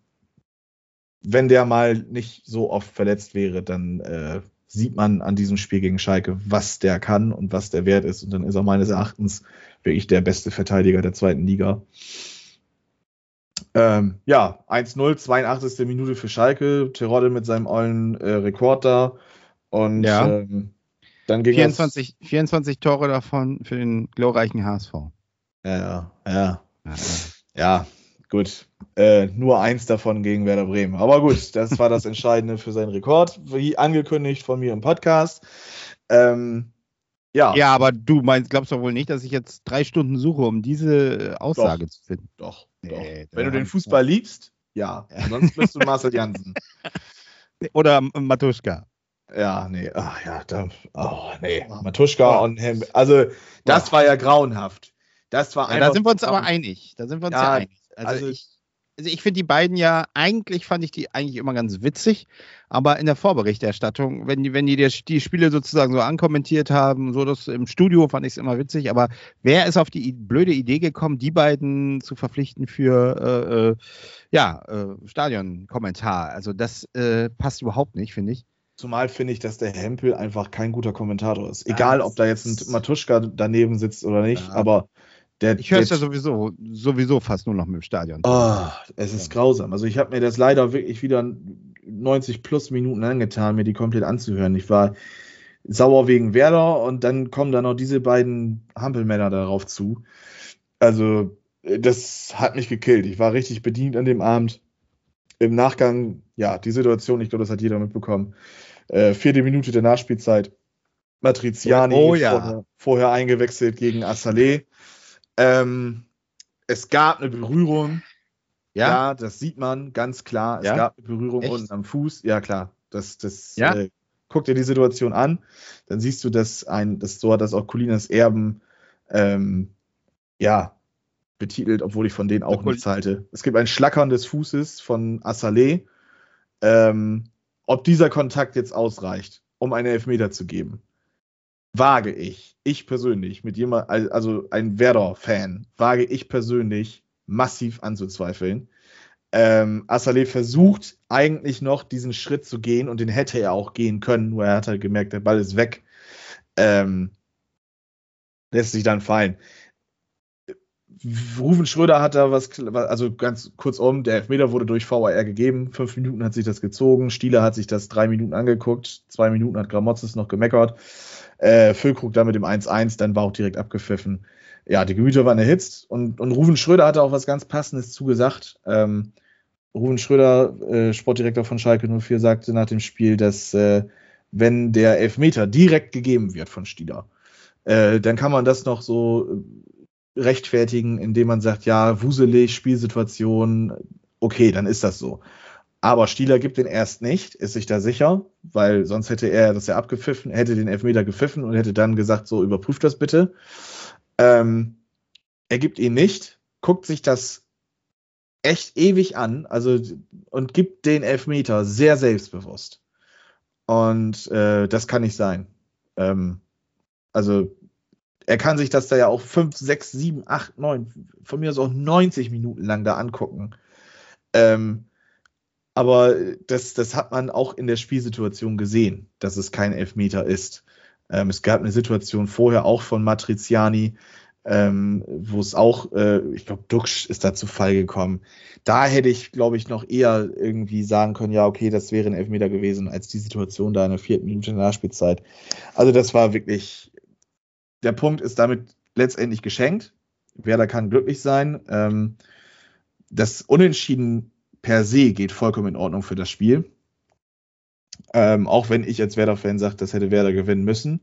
C: wenn der mal nicht so oft verletzt wäre, dann äh, sieht man an diesem Spiel gegen Schalke, was der kann und was der wert ist. Und dann ist er meines Erachtens wirklich der beste Verteidiger der zweiten Liga. Ähm, ja, 1-0, 82. Minute für Schalke. Terodde mit seinem ollen äh, Rekord da. Und
B: Ja.
C: ähm, dann ging
B: 24, 24 Tore davon für den glorreichen HSV.
C: Das, ja, ja,
B: Ja,
C: ja, gut. Äh, nur eins davon gegen Werder Bremen. Aber gut, das war das Entscheidende für seinen Rekord, wie angekündigt von mir im Podcast. Ähm, ja,
B: ja, aber du meinst, glaubst doch wohl nicht, dass ich jetzt drei Stunden suche, um diese Aussage zu finden.
C: doch.
B: Nee,
C: doch.
B: da
C: Wenn du den Fußball liebst, ja. Sonst bist du Marcel Jansen.
B: Oder Matuschka.
C: Ja, nee, ach ja, da, oh, nee, Matuschka und Hem, also das war ja grauenhaft. Das war
B: Ja, da sind wir uns aber einig. Da sind wir uns ja,
C: Ja,
B: einig. Also,
C: also-
B: ich, also ich finde die beiden ja, eigentlich fand ich die eigentlich immer ganz witzig, aber in der Vorberichterstattung, wenn die, wenn die die, die Spiele sozusagen so ankommentiert haben, so das im Studio fand ich es immer witzig, aber wer ist auf die blöde Idee gekommen, die beiden zu verpflichten für äh, äh, ja, äh, Stadionkommentar? Also das äh, passt überhaupt nicht, finde ich.
C: Zumal finde ich, dass der Hempel einfach kein guter Kommentator ist. Egal, ob da jetzt ein Matuschka daneben sitzt oder nicht,
B: Ja.
C: aber der.
B: Ich höre es ja sowieso, sowieso fast nur noch mit dem Stadion.
C: Oh, es ist grausam. Also ich habe mir das leider wirklich wieder 90 plus Minuten angetan, mir die komplett anzuhören. Ich war sauer wegen Werder und dann kommen da noch diese beiden Hampelmänner darauf zu. Also äh, das hat mich gekillt. Ich war richtig bedient an dem Abend. Im Nachgang, ja, die Situation, ich glaube, das hat jeder mitbekommen. Äh, vierte Minute der Nachspielzeit. Matriziani
B: Oh, ja.
C: vorher, vorher eingewechselt gegen Assalé. Ähm, es gab eine Berührung.
B: Ja?
C: Ja, das sieht man ganz klar. Es
B: Ja?
C: gab eine Berührung
B: Echt?
C: unten am Fuß. Ja, klar. Das, das,
B: Ja?
C: Äh, guck dir die Situation an. Dann siehst du, dass ein, das, so hat das auch Colinas Erben, ähm, ja, betitelt, obwohl ich von denen auch nichts halte. Es gibt ein Schlackern des Fußes von Assalé. Ähm, ob dieser Kontakt jetzt ausreicht, um einen Elfmeter zu geben, wage ich, ich persönlich, mit jemand, also ein Werder-Fan, wage ich persönlich massiv anzuzweifeln. Ähm, Assalé versucht eigentlich noch diesen Schritt zu gehen und den hätte er auch gehen können, nur er hat halt gemerkt, der Ball ist weg. Ähm, lässt sich dann fallen. Rufen Schröder hat da was, also ganz kurzum, der Elfmeter wurde durch VAR gegeben. Fünf Minuten hat sich das gezogen. Stieler hat sich das drei Minuten angeguckt. Zwei Minuten hat Gramotzes noch gemeckert. Äh, Füllkrug dann mit dem 1-1, dann war auch direkt abgepfiffen. Ja, die Gemüter waren erhitzt und, und Rufen Schröder hatte auch was ganz Passendes zugesagt. Ähm, Rufen Schröder, äh, Sportdirektor von Schalke 04, sagte nach dem Spiel, dass äh, wenn der Elfmeter direkt gegeben wird von Stieler, äh, dann kann man das noch so rechtfertigen, indem man sagt, ja, wuselig, Spielsituation, okay, dann ist das so. Aber Stieler gibt den erst nicht, ist sich da sicher, weil sonst hätte er das ja abgepfiffen, hätte den Elfmeter gepfiffen und hätte dann gesagt, so überprüft das bitte. Ähm, er gibt ihn nicht, guckt sich das echt ewig an, also und gibt den Elfmeter sehr selbstbewusst. Und äh, das kann nicht sein. Ähm, also er kann sich das da ja auch 5, 6, 7, 8, 9, von mir aus auch 90 Minuten lang da angucken. Ähm, aber das, das hat man auch in der Spielsituation gesehen, dass es kein Elfmeter ist. Ähm, es gab eine Situation vorher auch von Matriziani, ähm, wo es auch, äh, ich glaube, Duxch ist da zu Fall gekommen. Da hätte ich, glaube ich, noch eher irgendwie sagen können, ja, okay, das wäre ein Elfmeter gewesen, als die Situation da in der vierten Minute Nachspielzeit. Also das war wirklich, der Punkt ist damit letztendlich geschenkt. Werder kann glücklich sein. Ähm, das Unentschieden per se geht vollkommen in Ordnung für das Spiel. Ähm, auch wenn ich als Werder-Fan sage, das hätte Werder gewinnen müssen.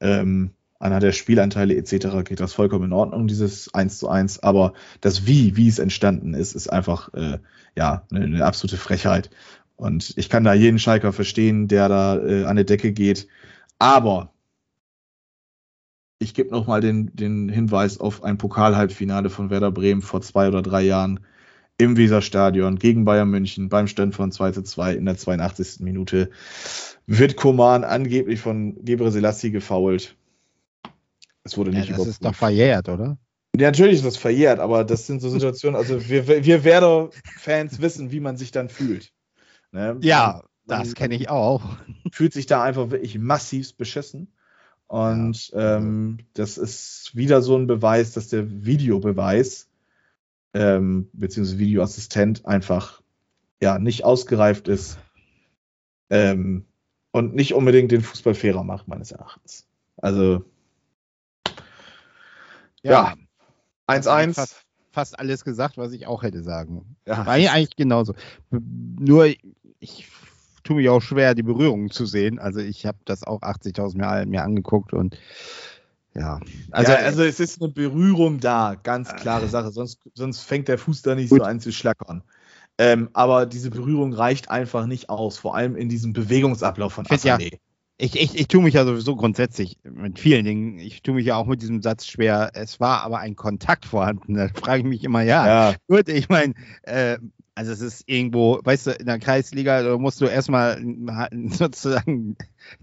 C: Ähm, anhand der Spielanteile etc. geht das vollkommen in Ordnung, dieses 1 zu 1. Aber das Wie, wie es entstanden ist, ist einfach äh, ja eine, eine, absolute Frechheit. Und ich kann da jeden Schalker verstehen, der da äh, an der Decke geht. Aber ich gebe nochmal den, den Hinweis auf ein Pokalhalbfinale von Werder Bremen vor zwei oder drei Jahren im Weserstadion gegen Bayern München beim Stand von 2 zu 2 in der 82. Minute wird Koman angeblich von Gebre Selassie gefoult.
B: Es wurde nicht ja, Das ist doch verjährt, oder?
C: Ja, natürlich ist das verjährt, aber das sind so Situationen, also wir, wir Werder-Fans wissen, wie man sich dann fühlt.
B: Ne? Ja, man, das kenne ich auch.
C: Fühlt sich da einfach wirklich massiv beschissen. Und ja. ähm, das ist wieder so ein Beweis, dass der Videobeweis ähm, beziehungsweise Videoassistent einfach ja nicht ausgereift ist ähm, und nicht unbedingt den Fußball fairer macht, meines Erachtens. Also ja, 1-1.
B: Fast, fast, alles gesagt, was ich auch hätte sagen. Ja. War eigentlich genauso. Nur ich tue mich auch schwer, die Berührungen zu sehen. Also ich habe das auch 80.000 Mal mir angeguckt und ja,
C: also, ja, also es ist eine Berührung da, ganz klare Sache. Sonst, sonst fängt der Fuß da nicht gut. so an zu schlackern. Ähm, aber diese Berührung reicht einfach nicht aus, vor allem in diesem Bewegungsablauf von
B: Asane. Ja, ich, ich, ich tue mich ja sowieso grundsätzlich mit vielen Dingen, ich tue mich ja auch mit diesem Satz schwer, es war aber ein Kontakt vorhanden. Da frage ich mich immer, ja, ja. gut, ich meine, äh, also es ist irgendwo, weißt du, in der Kreisliga da musst du erstmal sozusagen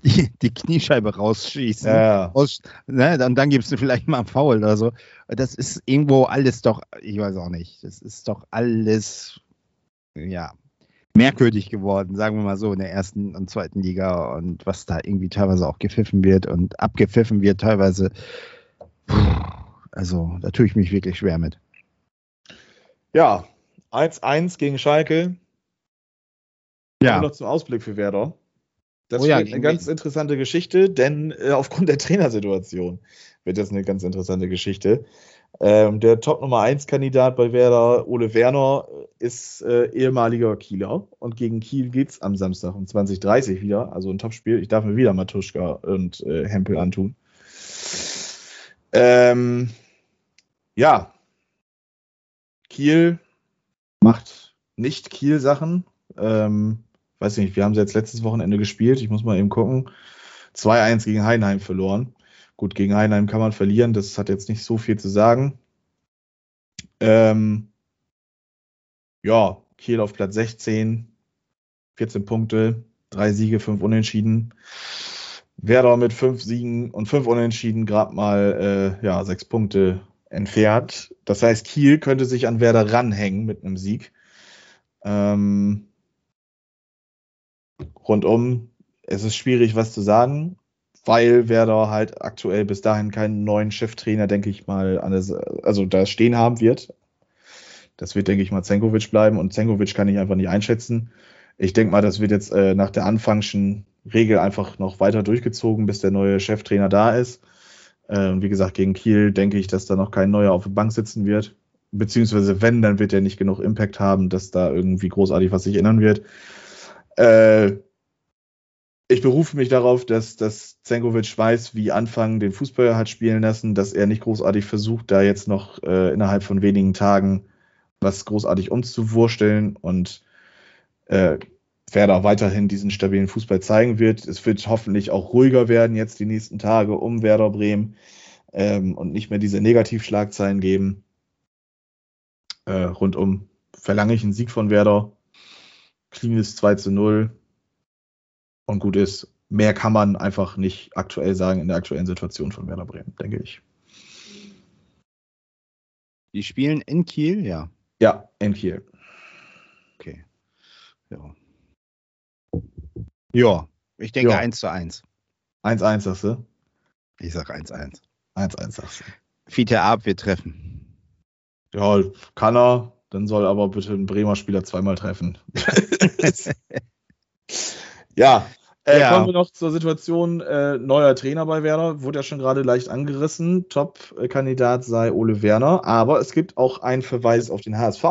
B: die, die Kniescheibe rausschießen. Ja. Aus, ne, und dann gibst du vielleicht mal einen Foul oder so. Das ist irgendwo alles doch, ich weiß auch nicht, das ist doch alles, ja, merkwürdig geworden, sagen wir mal so, in der ersten und zweiten Liga und was da irgendwie teilweise auch gepfiffen wird und abgepfiffen wird teilweise. Also da tue ich mich wirklich schwer mit.
C: Ja, 1-1 gegen Schalke. Ja. noch zum Ausblick für Werder. Das oh ja, wird eine ganz interessante Geschichte, denn äh, aufgrund der Trainersituation wird das eine ganz interessante Geschichte. Ähm, der Top Nummer 1 Kandidat bei Werder, Ole Werner, ist äh, ehemaliger Kieler und gegen Kiel geht es am Samstag um 20.30 wieder, also ein Topspiel. Ich darf mir wieder Matuschka und äh, Hempel antun. Ähm, ja, Kiel macht nicht Kiel-Sachen. Ähm, weiß nicht, wir haben sie jetzt letztes Wochenende gespielt. Ich muss mal eben gucken. 2-1 gegen Heinheim verloren. Gut, gegen Heinheim kann man verlieren. Das hat jetzt nicht so viel zu sagen. Ähm, ja, Kiel auf Platz 16, 14 Punkte, drei Siege, fünf Unentschieden. Werder mit fünf Siegen und fünf Unentschieden gerade mal äh, ja, Punkte entfernt. Das heißt, Kiel könnte sich an Werder ranhängen mit einem Sieg. Ähm, rundum, es ist schwierig, was zu sagen, weil Werder halt aktuell bis dahin keinen neuen Cheftrainer, denke ich mal, der, also da stehen haben wird. Das wird, denke ich mal, Zenkovic bleiben und Zenkovic kann ich einfach nicht einschätzen. Ich denke mal, das wird jetzt äh, nach der anfangschen Regel einfach noch weiter durchgezogen, bis der neue Cheftrainer da ist. Äh, wie gesagt, gegen Kiel denke ich, dass da noch kein neuer auf der Bank sitzen wird. Beziehungsweise wenn, dann wird er nicht genug Impact haben, dass da irgendwie großartig was sich ändern wird. Äh, ich berufe mich darauf, dass, dass Zenkovic weiß, wie Anfang den Fußball hat spielen lassen, dass er nicht großartig versucht, da jetzt noch äh, innerhalb von wenigen Tagen was großartig umzuwursteln und äh, Werder weiterhin diesen stabilen Fußball zeigen wird. Es wird hoffentlich auch ruhiger werden jetzt die nächsten Tage um Werder Bremen ähm, und nicht mehr diese Negativschlagzeilen geben. Äh, rundum verlange ich einen Sieg von Werder. Cleanes 2 zu 0. Und gut ist. Mehr kann man einfach nicht aktuell sagen in der aktuellen Situation von Werder Bremen, denke ich.
B: Die spielen in Kiel, ja.
C: Ja, in Kiel.
B: Okay. Ja. Ja, ich denke
C: Ja.
B: 1 zu 1.
C: 1-1 sagst du?
B: Ich sag 1-1.
C: 1-1 sagst du.
B: Fiete ab, wir treffen.
C: Ja, kann er. Dann soll aber bitte ein Bremer Spieler zweimal treffen. ja. Äh,
B: Ja.
C: Kommen wir noch zur Situation äh, neuer Trainer bei Werder. Wurde ja schon gerade leicht angerissen. Top-Kandidat sei Ole Werner. Aber es gibt auch einen Verweis auf den HSV.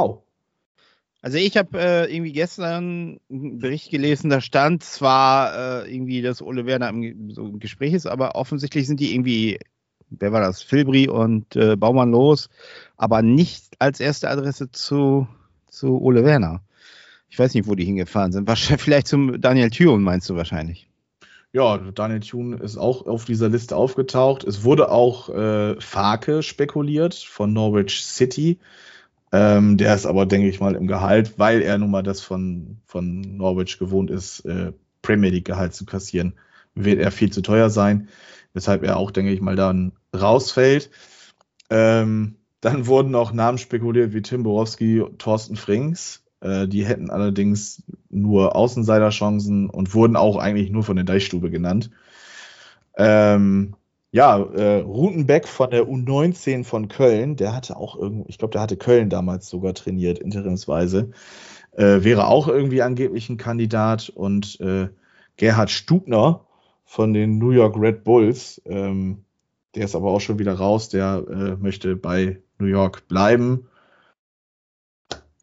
B: Also ich habe äh, irgendwie gestern einen Bericht gelesen, da stand zwar äh, irgendwie, dass Ole Werner im, so im Gespräch ist, aber offensichtlich sind die irgendwie, wer war das, Filbri und äh, Baumann los, aber nicht als erste Adresse zu, zu Ole Werner. Ich weiß nicht, wo die hingefahren sind. Wahrscheinlich vielleicht zum Daniel Thüren, meinst du wahrscheinlich.
C: Ja, Daniel Thune ist auch auf dieser Liste aufgetaucht. Es wurde auch äh, Farke spekuliert von Norwich City. Ähm, der ist aber, denke ich mal, im Gehalt, weil er nun mal das von, von Norwich gewohnt ist, äh, Premier League Gehalt zu kassieren, wird er viel zu teuer sein, weshalb er auch, denke ich mal, dann rausfällt. Ähm, dann wurden auch Namen spekuliert wie Tim Borowski, Thorsten Frings. Äh, die hätten allerdings nur Außenseiterchancen und wurden auch eigentlich nur von der Deichstube genannt. Ähm, ja, äh, Rutenbeck von der U19 von Köln, der hatte auch irgendwie, ich glaube, der hatte Köln damals sogar trainiert, interimsweise, äh, wäre auch irgendwie angeblich ein Kandidat und äh, Gerhard Stubner von den New York Red Bulls, ähm, der ist aber auch schon wieder raus, der äh, möchte bei New York bleiben.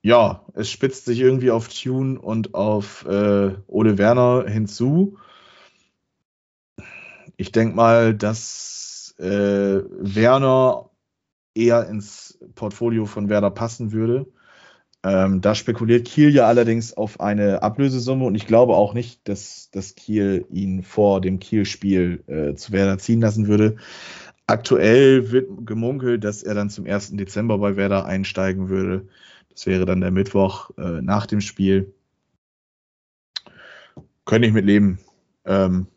C: Ja, es spitzt sich irgendwie auf Tune und auf äh, Ole Werner hinzu. Ich denke mal, dass äh, Werner eher ins Portfolio von Werder passen würde. Ähm, da spekuliert Kiel ja allerdings auf eine Ablösesumme und ich glaube auch nicht, dass, dass Kiel ihn vor dem Kiel-Spiel äh, zu Werder ziehen lassen würde. Aktuell wird gemunkelt, dass er dann zum 1. Dezember bei Werder einsteigen würde. Das wäre dann der Mittwoch äh, nach dem Spiel. Könnte ich mit leben. Ähm,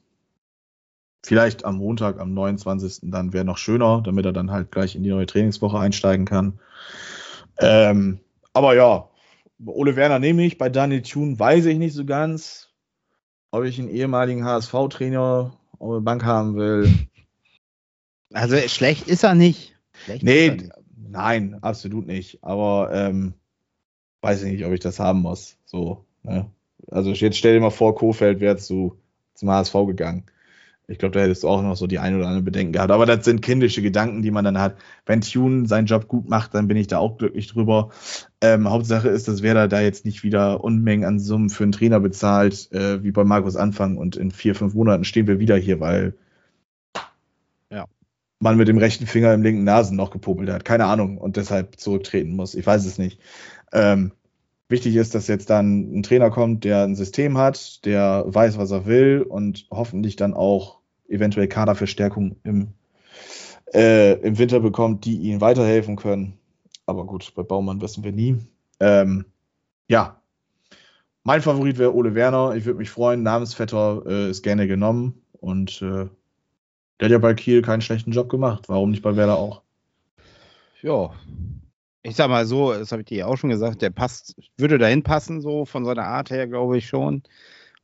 C: vielleicht am Montag, am 29. dann wäre noch schöner, damit er dann halt gleich in die neue Trainingswoche einsteigen kann. Ähm, aber ja, Ole Werner nehme ich. Bei Daniel Thune weiß ich nicht so ganz, ob ich einen ehemaligen HSV-Trainer auf der Bank haben will.
B: Also schlecht ist er nicht. Schlecht ist er
C: Nee,
B: nicht.
C: nein, absolut nicht. Aber ähm, weiß ich nicht, ob ich das haben muss. So, ne? Also jetzt stell dir mal vor, Kofeld wäre zu, zum HSV gegangen. Ich glaube, da hättest du auch noch so die ein oder andere Bedenken gehabt. Aber das sind kindische Gedanken, die man dann hat. Wenn Tune seinen Job gut macht, dann bin ich da auch glücklich drüber. Ähm, Hauptsache ist, dass Werder da jetzt nicht wieder Unmengen an Summen für einen Trainer bezahlt, äh, wie bei Markus Anfang. Und in vier, fünf Monaten stehen wir wieder hier, weil
B: Ja.
C: man mit dem rechten Finger im linken Nasen noch gepopelt hat. Keine Ahnung. Und deshalb zurücktreten muss. Ich weiß es nicht. Ähm, wichtig ist, dass jetzt dann ein Trainer kommt, der ein System hat, der weiß, was er will und hoffentlich dann auch eventuell Kaderverstärkung im, äh, im Winter bekommt, die ihnen weiterhelfen können. Aber gut, bei Baumann wissen wir nie. Ähm, ja, mein Favorit wäre Ole Werner. Ich würde mich freuen. Namensvetter äh, ist gerne genommen und äh, der hat ja bei Kiel keinen schlechten Job gemacht. Warum nicht bei Werder auch?
B: Ja. Ich sag mal so, das habe ich dir auch schon gesagt, der passt, würde dahin passen, so von seiner Art her, glaube ich schon.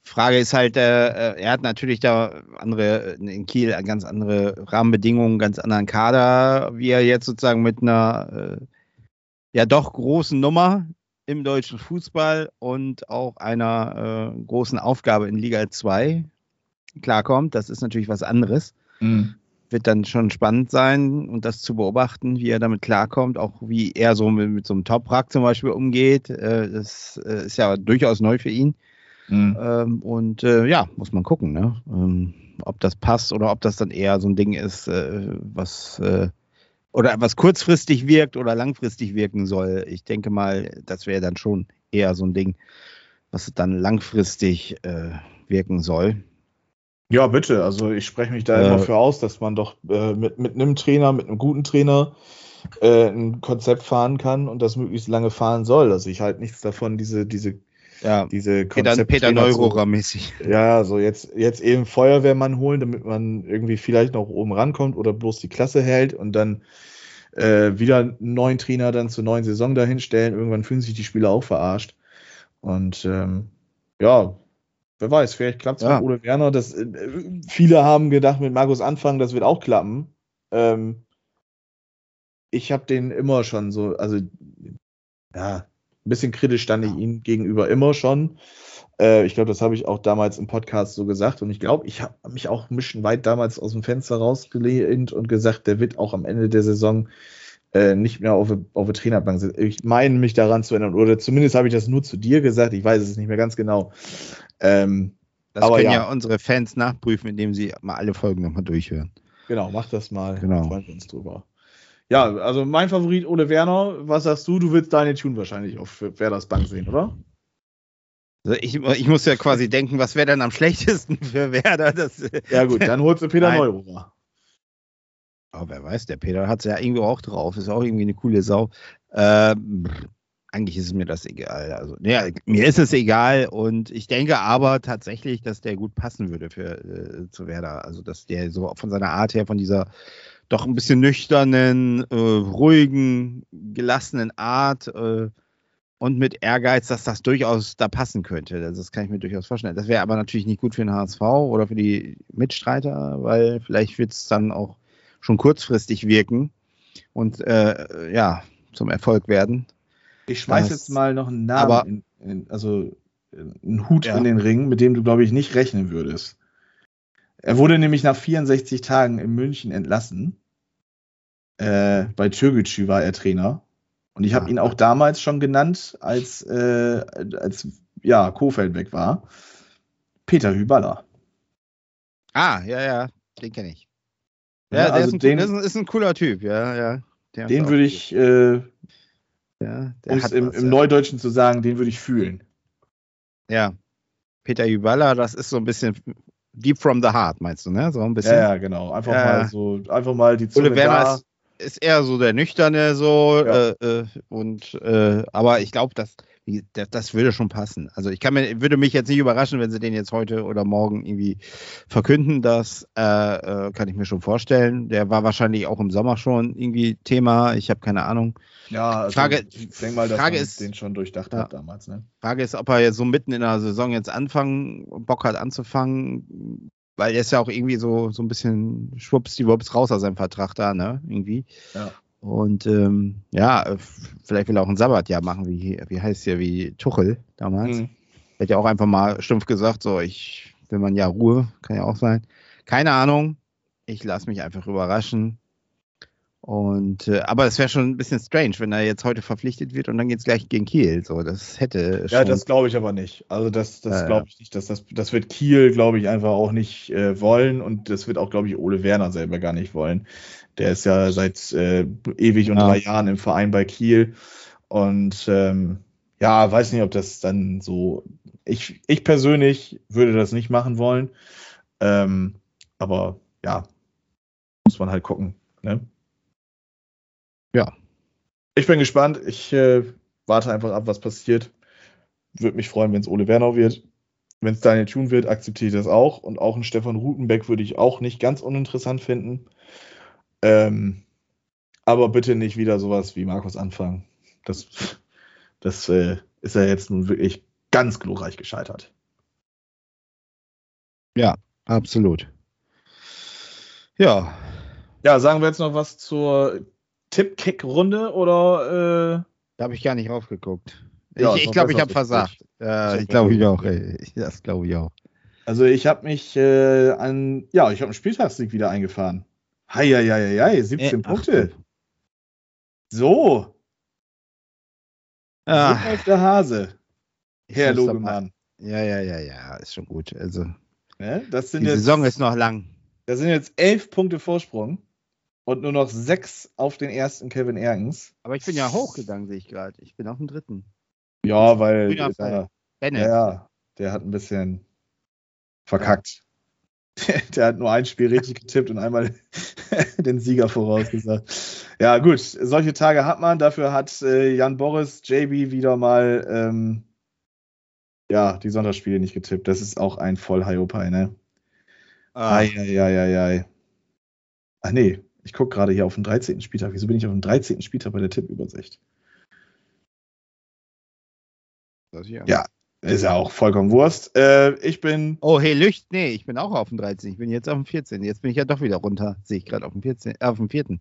B: Frage ist halt, äh, er hat natürlich da andere, in Kiel ganz andere Rahmenbedingungen, ganz anderen Kader, wie er jetzt sozusagen mit einer äh, ja doch großen Nummer im deutschen Fußball und auch einer äh, großen Aufgabe in Liga 2 klarkommt. Das ist natürlich was anderes wird dann schon spannend sein und das zu beobachten, wie er damit klarkommt, auch wie er so mit, mit so einem Top-Rack zum Beispiel umgeht. Äh, das äh, ist ja durchaus neu für ihn.
C: Mhm.
B: Ähm, und äh, ja, muss man gucken, ne? ähm, ob das passt oder ob das dann eher so ein Ding ist, äh, was äh, oder was kurzfristig wirkt oder langfristig wirken soll. Ich denke mal, das wäre dann schon eher so ein Ding, was dann langfristig äh, wirken soll.
C: Ja, bitte. Also ich spreche mich da
B: Äh,
C: immer für aus, dass man doch äh, mit, mit einem Trainer, mit einem guten Trainer äh, ein Konzept fahren kann und das möglichst lange fahren soll. Also ich halte nichts davon, diese, diese,
B: Ja,
C: diese
B: Peter, Peter
C: Konzepttrainer zu-
B: Neururer-mäßig.
C: Ja, so jetzt, jetzt eben Feuerwehrmann holen, damit man irgendwie vielleicht noch oben rankommt oder bloß die Klasse hält und dann äh, wieder einen neuen Trainer dann zur neuen Saison dahinstellen. Irgendwann fühlen sich die Spieler auch verarscht. Und ähm, ja, wer weiß, vielleicht klappt es
B: Ja.
C: mit Ole Werner. Das, äh, viele haben gedacht, mit Markus Anfang, das wird auch klappen. Ähm, ich habe den immer schon so, also ja, ein bisschen kritisch stand ich ihm gegenüber immer schon. Äh, ich glaube, das habe ich auch damals im Podcast so gesagt. Und ich glaube, ich habe mich auch ein bisschen weit damals aus dem Fenster rausgelehnt und gesagt, der wird auch am Ende der Saison äh, nicht mehr auf, der- auf der Trainerbank sitzen. Ich meine mich daran zu erinnern, oder zumindest habe ich das nur zu dir gesagt. Ich weiß es nicht mehr ganz genau. Ähm,
B: Das
C: Aber
B: können
C: ja.
B: ja. unsere Fans nachprüfen, indem sie mal alle Folgen nochmal durchhören.
C: Genau, mach das mal.
B: Genau.
C: Freuen wir uns drüber. Ja, also mein Favorit Ole Werner. Was sagst du? Du willst deine Tune wahrscheinlich auf Werders Bank sehen, oder?
B: Also ich, ich muss ja quasi denken, was wäre denn am schlechtesten für Werder? Das,
C: Ja gut, dann holst du Peter. Neururer.
B: Aber wer weiß, der Peter hat es ja irgendwo auch drauf. Ist auch irgendwie eine coole Sau. Ähm, eigentlich ist mir das egal. Also, ja, mir ist es egal und ich denke aber tatsächlich, dass der gut passen würde für äh, zu Werder. Also, dass der so von seiner Art her, von dieser doch ein bisschen nüchternen, äh, ruhigen, gelassenen Art äh, und mit Ehrgeiz, dass das durchaus da passen könnte. Das, das kann ich mir durchaus vorstellen. Das wäre aber natürlich nicht gut für den HSV oder für die Mitstreiter, weil vielleicht wird es dann auch schon kurzfristig wirken und äh, ja, zum Erfolg werden.
C: Ich schmeiß
B: Das-
C: jetzt mal noch einen Namen,
B: aber-
C: in, in, also äh, einen Hut
B: Ja.
C: in den Ring, mit dem du, glaube ich, nicht rechnen würdest. Er wurde nämlich nach 64 Tagen in München entlassen. Äh, bei Türkgücü war er Trainer. Und ich habe
B: Ah.
C: ihn auch damals schon genannt, als, äh, als ja, Kofeld weg war. Peter Hüballer.
B: Ah, ja, ja, den kenne ich.
C: Ja,
B: Ja, der
C: also
B: ist, ein,
C: den-
B: ist, ein, ist ein cooler Typ, ja, ja.
C: Den würde ich, äh,
B: ja,
C: um es im,
B: was,
C: im
B: ja.
C: Neudeutschen zu sagen, den würde ich fühlen.
B: Ja. Peter Juballa, das ist so ein bisschen deep from the heart, meinst du, ne? So ein bisschen.
C: Ja, ja, genau. Einfach
B: Ja.
C: mal so, einfach mal die Zunge
B: Ole Werner
C: da.
B: ist, ist eher so der Nüchterne, so, äh, äh, und, äh, aber ich glaube, das, wie- das, das würde schon passen. Also ich kann mir, würde mich jetzt nicht überraschen, wenn sie den jetzt heute oder morgen irgendwie verkünden. Das äh, äh, kann ich mir schon vorstellen. Der war wahrscheinlich auch im Sommer schon irgendwie Thema. Ich habe keine Ahnung.
C: Ja, also
B: Frage-
C: ich denke mal, dass
B: Frage
C: man
B: ist-
C: den schon durchdacht
B: Ja.
C: hat damals. Ne?
B: Frage ist, ob er jetzt so mitten in der Saison jetzt anfangen, Bock hat anzufangen, weil er ist ja auch irgendwie so, so ein bisschen schwuppsdiwupps raus aus seinem Vertrag da, ne? Irgendwie.
C: Ja.
B: Und ähm, ja, vielleicht will er auch ein Sabbatjahr machen, wie, wie heißt ja, wie Tuchel damals.
C: Mhm.
B: Hat ja auch einfach mal stumpf gesagt, so, ich will mal ein Jahr Ruhe, kann ja auch sein. Keine Ahnung. Ich lasse mich einfach überraschen. Und äh, aber es wäre schon ein bisschen strange, wenn er jetzt heute verpflichtet wird und dann geht es gleich gegen Kiel. So, das hätte
C: Ja, das glaube ich aber nicht. Also das, das
B: Ja,
C: glaube ich nicht. Dass das, das wird Kiel, glaube ich, einfach auch nicht äh, wollen und das wird auch, glaube ich, Ole Werner selber gar nicht wollen. Der ist ja seit äh, ewig und
B: Ja.
C: drei Jahren im Verein bei Kiel und ähm, ja, weiß nicht, ob das dann so. Ich, ich persönlich würde das nicht machen wollen, ähm, aber ja, muss man halt gucken. Ne?
B: Ja.
C: Ich bin gespannt. Ich äh, warte einfach ab, was passiert. Würde mich freuen, wenn es Ole Werner wird. Wenn es Daniel Thun wird, akzeptiere ich das auch. Und auch einen Stefan Rutenbeck würde ich auch nicht ganz uninteressant finden. Ähm, aber bitte nicht wieder sowas wie Markus Anfang. Das, das äh, ist ja jetzt nun wirklich ganz glorreich gescheitert.
B: Absolut. Ja,
C: Ja, sagen wir jetzt noch was zur Tipp-Kick-Runde oder äh,
B: da habe ich gar nicht raufgeguckt.
C: Ja,
B: ich glaube, ich habe versagt.
C: Ist
B: ich glaube ich auch. Ey. Das glaube ich auch.
C: Also ich habe mich äh, an, ja, ich habe einen Spieltagssieg wieder eingefahren. Heieieiei, 17
B: Äh,
C: Punkte. So, so
B: Ah,
C: der Hase, Herr Logemann.
B: Ja, ja, ja, ja, ist schon gut. Also
C: Ne? Das sind
B: die
C: jetzt,
B: Saison ist noch lang.
C: das sind jetzt elf Punkte Vorsprung und nur noch sechs auf den ersten Kevin Ergens.
B: Aber ich bin ja hochgegangen, sehe ich gerade. Ich bin auf dem dritten.
C: Ja, weil der,
B: Pfeil.
C: ja, der hat ein bisschen verkackt. Der, der hat nur ein Spiel richtig getippt und einmal den Sieger vorausgesagt. Ja, gut, solche Tage hat man. Dafür hat äh, Jan Boris, JB wieder mal ähm, ja, die Sonntagsspiele nicht getippt. Das ist auch ein voll Hiopai, ne?
B: Ah,
C: Eieieiei. Ach nee, ich gucke gerade hier auf den 13. Spieltag. Wieso bin ich auf dem 13. Spieltag bei der Tippübersicht?
B: das hier.
C: Ja, ist ja auch vollkommen Wurst. Äh, ich bin.
B: Oh, hey, Lücht, nee, ich bin auch auf dem 13. Ich bin jetzt auf dem 14. Jetzt bin ich ja doch wieder runter. Sehe ich gerade auf dem 14, äh, auf dem 4.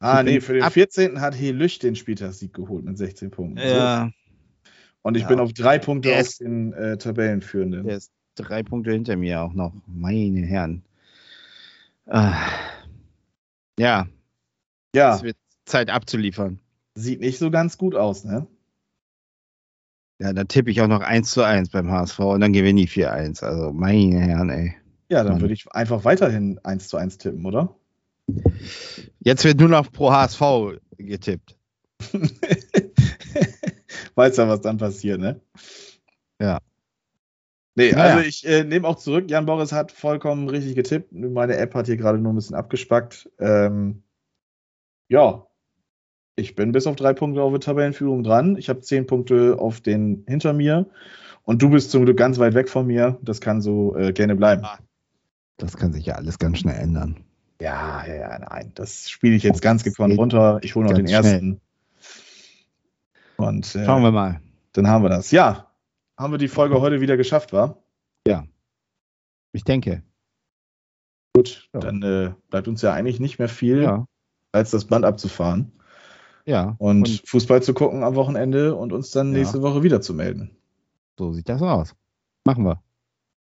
C: Ah,
B: Ich
C: nee, für den
B: ab-
C: 14. hat Helücht den Spieltagssieg geholt mit 16 Punkten. So.
B: Ja,
C: Und ich
B: Ja.
C: bin auf drei Punkte auf
B: ist-
C: den äh, Tabellenführenden.
B: der ist drei Punkte hinter mir auch noch. Meine Herren. Ah. Ja,
C: ja,
B: es wird Zeit abzuliefern.
C: sieht nicht so ganz gut aus, ne?
B: Ja, dann tippe ich auch noch 1 zu 1 beim HSV und dann gewinne ich 4-1. Also, meine Herren, ey.
C: Ja, dann
B: Mann.
C: würde ich einfach weiterhin 1 zu 1 tippen, oder?
B: Jetzt wird nur noch pro HSV getippt.
C: Weiß ja, was dann passiert, ne?
B: Ja.
C: Nee,
B: Naja.
C: also ich äh, nehme auch zurück. Jan Boris hat vollkommen richtig getippt. Meine App hat hier gerade nur ein bisschen abgespackt. Ähm, ja, ich bin bis auf drei Punkte auf der Tabellenführung dran. Ich habe zehn Punkte auf den hinter mir. Und du bist zum Glück ganz weit weg von mir. Das kann so äh, gerne bleiben.
B: Das kann sich ja alles ganz schnell ändern.
C: Ja, ja, ja, nein. Das spiele ich jetzt ganz gekonnt runter. Ich hole noch den
B: schnell.
C: ersten. Und äh,
B: Schauen wir mal.
C: dann haben wir das. Ja, haben wir die Folge heute wieder geschafft, war?
B: Ich denke.
C: Gut,
B: Ja.
C: dann äh, bleibt uns ja eigentlich nicht mehr viel,
B: Ja.
C: als das Band abzufahren
B: Ja.
C: und, Fußball zu gucken am Wochenende und uns dann
B: Ja.
C: nächste Woche wieder zu melden.
B: so sieht das aus. Machen wir.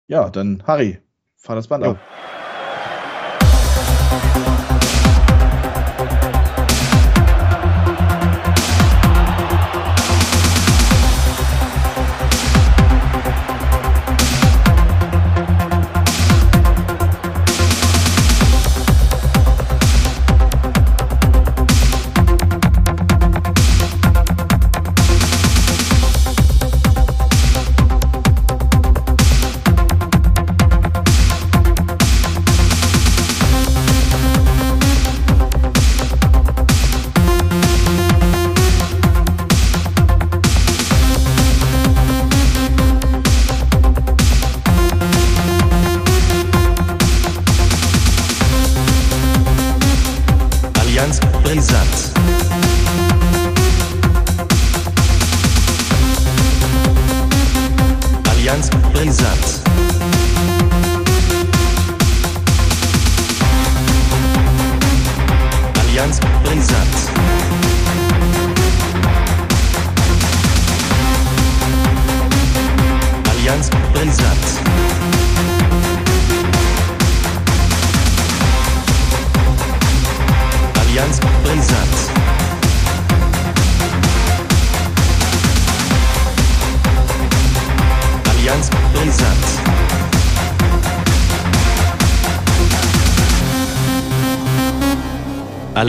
C: Ja, dann Harry, fahr das Band
B: Jo.
C: ab.